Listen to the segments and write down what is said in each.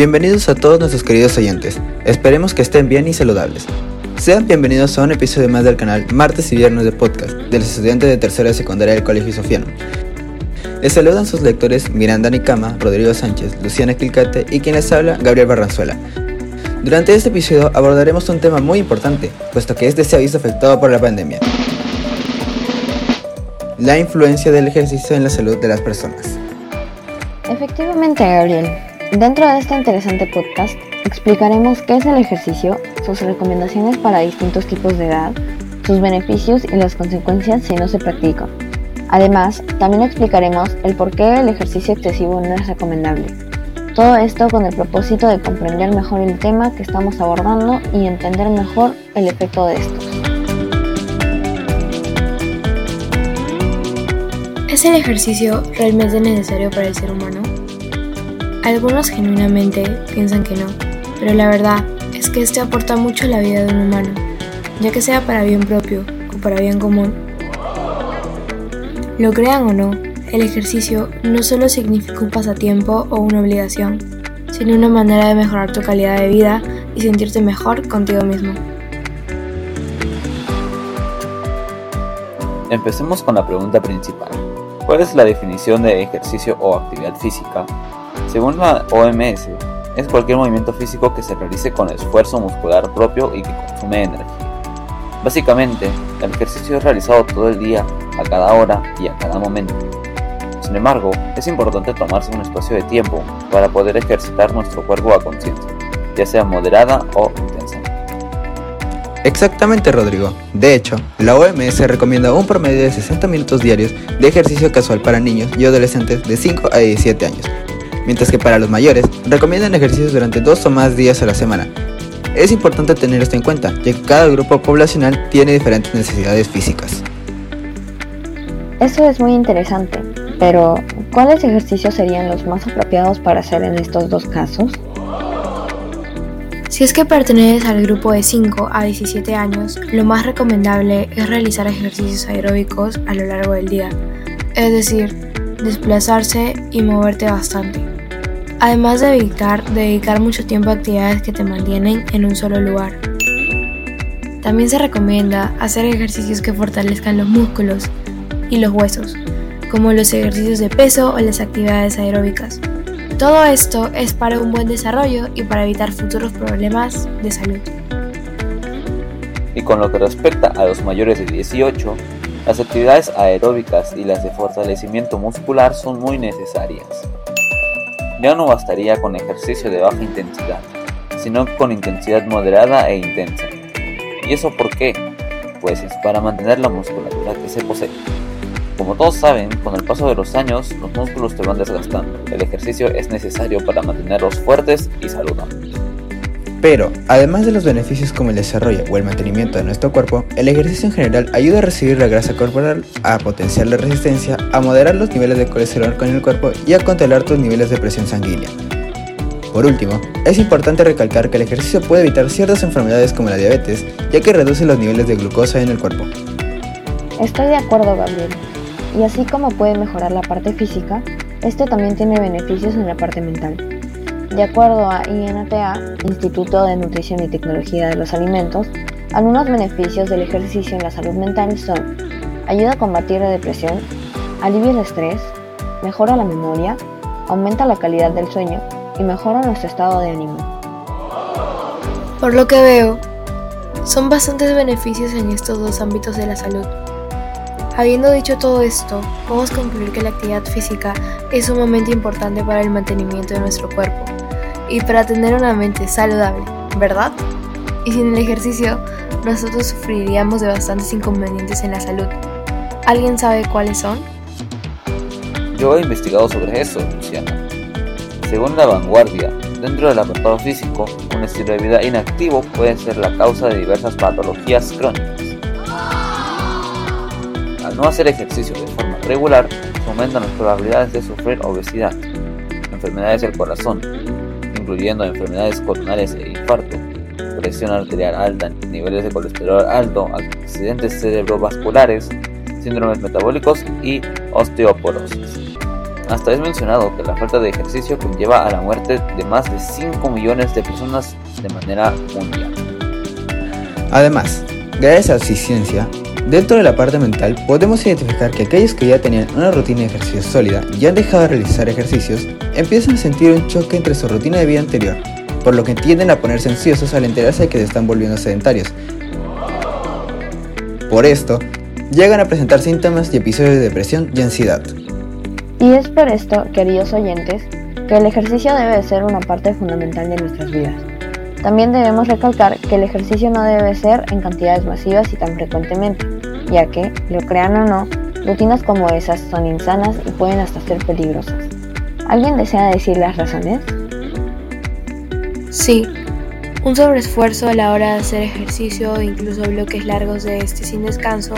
Bienvenidos a todos nuestros queridos oyentes. Esperemos que estén bien y saludables. Sean bienvenidos a un episodio más del canal Martes y Viernes de Podcast de los estudiantes de tercera y secundaria del Colegio Sofiano. Les saludan sus lectores Miranda Nicama, Rodrigo Sánchez, Luciana Quilcate y quien les habla, Gabriel Barranzuela. Durante este episodio abordaremos un tema muy importante, puesto que este se ha visto afectado por la pandemia. La influencia del ejercicio en la salud de las personas. Efectivamente, Gabriel. Dentro de este interesante podcast explicaremos qué es el ejercicio, sus recomendaciones para distintos tipos de edad, sus beneficios y las consecuencias si no se practica. Además, también explicaremos el por qué el ejercicio excesivo no es recomendable. Todo esto con el propósito de comprender mejor el tema que estamos abordando y entender mejor el efecto de estos. ¿Es el ejercicio realmente necesario para el ser humano? Algunos genuinamente piensan que no, pero la verdad es que este aporta mucho a la vida de un humano, ya que sea para bien propio o para bien común. Lo crean o no, el ejercicio no solo significa un pasatiempo o una obligación, sino una manera de mejorar tu calidad de vida y sentirte mejor contigo mismo. Empecemos con la pregunta principal. ¿Cuál es la definición de ejercicio o actividad física? Según la OMS, es cualquier movimiento físico que se realice con esfuerzo muscular propio y que consume energía. Básicamente, el ejercicio es realizado todo el día, a cada hora y a cada momento. Sin embargo, es importante tomarse un espacio de tiempo para poder ejercitar nuestro cuerpo a conciencia, ya sea moderada o intensa. Exactamente, Rodrigo. De hecho, la OMS recomienda un promedio de 60 minutos diarios de ejercicio casual para niños y adolescentes de 5 a 17 años, mientras que para los mayores recomiendan ejercicios durante dos o más días a la semana. Es importante tener esto en cuenta, ya que cada grupo poblacional tiene diferentes necesidades físicas. Eso es muy interesante, pero ¿cuáles ejercicios serían los más apropiados para hacer en estos dos casos? Si es que perteneces al grupo de 5 a 17 años, lo más recomendable es realizar ejercicios aeróbicos a lo largo del día, es decir, desplazarse y moverte bastante. Además de evitar dedicar mucho tiempo a actividades que te mantienen en un solo lugar. También se recomienda hacer ejercicios que fortalezcan los músculos y los huesos, como los ejercicios de peso o las actividades aeróbicas. Todo esto es para un buen desarrollo y para evitar futuros problemas de salud. Y con lo que respecta a los mayores de 18, las actividades aeróbicas y las de fortalecimiento muscular son muy necesarias. Ya no bastaría con ejercicio de baja intensidad, sino con intensidad moderada e intensa. ¿Y eso por qué? Pues es para mantener la musculatura que se posee. Como todos saben, con el paso de los años los músculos te van desgastando. El ejercicio es necesario para mantenerlos fuertes y saludables. Pero, además de los beneficios como el desarrollo o el mantenimiento de nuestro cuerpo, el ejercicio en general ayuda a recibir la grasa corporal, a potenciar la resistencia, a moderar los niveles de colesterol con el cuerpo y a controlar tus niveles de presión sanguínea. Por último, es importante recalcar que el ejercicio puede evitar ciertas enfermedades como la diabetes, ya que reduce los niveles de glucosa en el cuerpo. Estoy de acuerdo, Gabriel. Y así como puede mejorar la parte física, este también tiene beneficios en la parte mental. De acuerdo a INTA, Instituto de Nutrición y Tecnología de los Alimentos, algunos beneficios del ejercicio en la salud mental son ayuda a combatir la depresión, alivia el estrés, mejora la memoria, aumenta la calidad del sueño y mejora nuestro estado de ánimo. Por lo que veo, son bastantes beneficios en estos dos ámbitos de la salud. Habiendo dicho todo esto, podemos concluir que la actividad física es sumamente importante para el mantenimiento de nuestro cuerpo y para tener una mente saludable, ¿verdad? Y sin el ejercicio, nosotros sufriríamos de bastantes inconvenientes en la salud. ¿Alguien sabe cuáles son? Yo he investigado sobre eso, Luciana. Según la vanguardia, dentro del apartado físico, un estilo de vida inactivo puede ser la causa de diversas patologías crónicas. Al no hacer ejercicio de forma regular, aumentan las probabilidades de sufrir obesidad, enfermedades del corazón, incluyendo enfermedades coronarias e infarto, presión arterial alta, niveles de colesterol alto, accidentes cerebrovasculares, síndromes metabólicos y osteoporosis. Hasta es mencionado que la falta de ejercicio conlleva a la muerte de más de 5 millones de personas de manera mundial. Además, gracias a la ciencia, dentro de la parte mental podemos identificar que aquellos que ya tenían una rutina de ejercicio sólida y han dejado de realizar ejercicios, empiezan a sentir un choque entre su rutina de vida anterior, por lo que tienden a ponerse ansiosos al enterarse de que se están volviendo sedentarios. Por esto, llegan a presentar síntomas y episodios de depresión y ansiedad. Y es por esto, queridos oyentes, que el ejercicio debe ser una parte fundamental de nuestras vidas. También debemos recalcar que el ejercicio no debe ser en cantidades masivas y tan frecuentemente, ya que, lo crean o no, rutinas como esas son insanas y pueden hasta ser peligrosas. ¿Alguien desea decir las razones? Sí, un sobreesfuerzo a la hora de hacer ejercicio incluso bloques largos de este sin descanso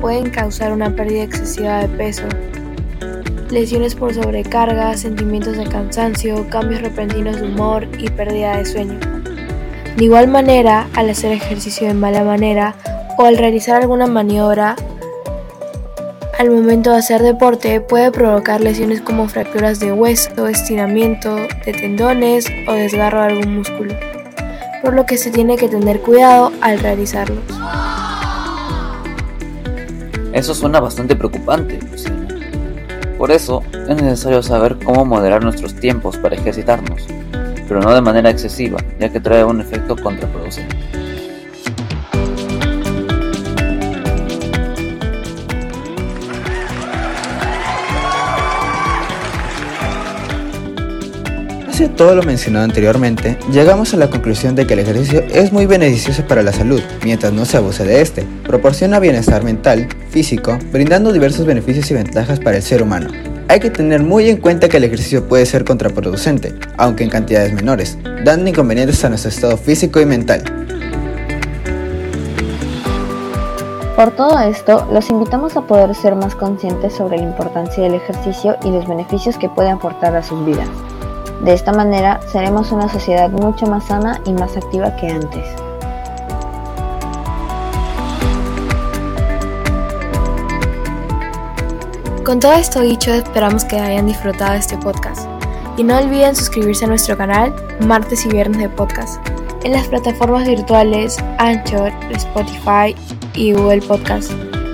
pueden causar una pérdida excesiva de peso, lesiones por sobrecarga, sentimientos de cansancio, cambios repentinos de humor y pérdida de sueño. De igual manera, al hacer ejercicio de mala manera o al realizar alguna maniobra, al momento de hacer deporte puede provocar lesiones como fracturas de hueso, estiramiento de tendones o desgarro de algún músculo, por lo que se tiene que tener cuidado al realizarlos. Eso suena bastante preocupante. Por eso es necesario saber cómo moderar nuestros tiempos para ejercitarnos, pero no de manera excesiva, ya que trae un efecto contraproducente. Hace todo lo mencionado anteriormente, llegamos a la conclusión de que el ejercicio es muy beneficioso para la salud, mientras no se abuse de este. Proporciona bienestar mental, físico, brindando diversos beneficios y ventajas para el ser humano. Hay que tener muy en cuenta que el ejercicio puede ser contraproducente, aunque en cantidades menores, dando inconvenientes a nuestro estado físico y mental. Por todo esto, los invitamos a poder ser más conscientes sobre la importancia del ejercicio y los beneficios que puede aportar a sus vidas. De esta manera seremos una sociedad mucho más sana y más activa que antes. Con todo esto dicho, esperamos que hayan disfrutado de este podcast. Y no olviden suscribirse a nuestro canal martes y viernes de podcast en las plataformas virtuales Anchor, Spotify y Google Podcast.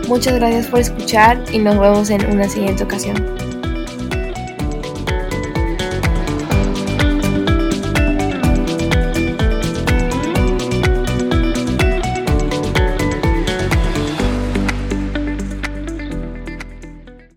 Muchas gracias por escuchar y nos vemos en una siguiente ocasión.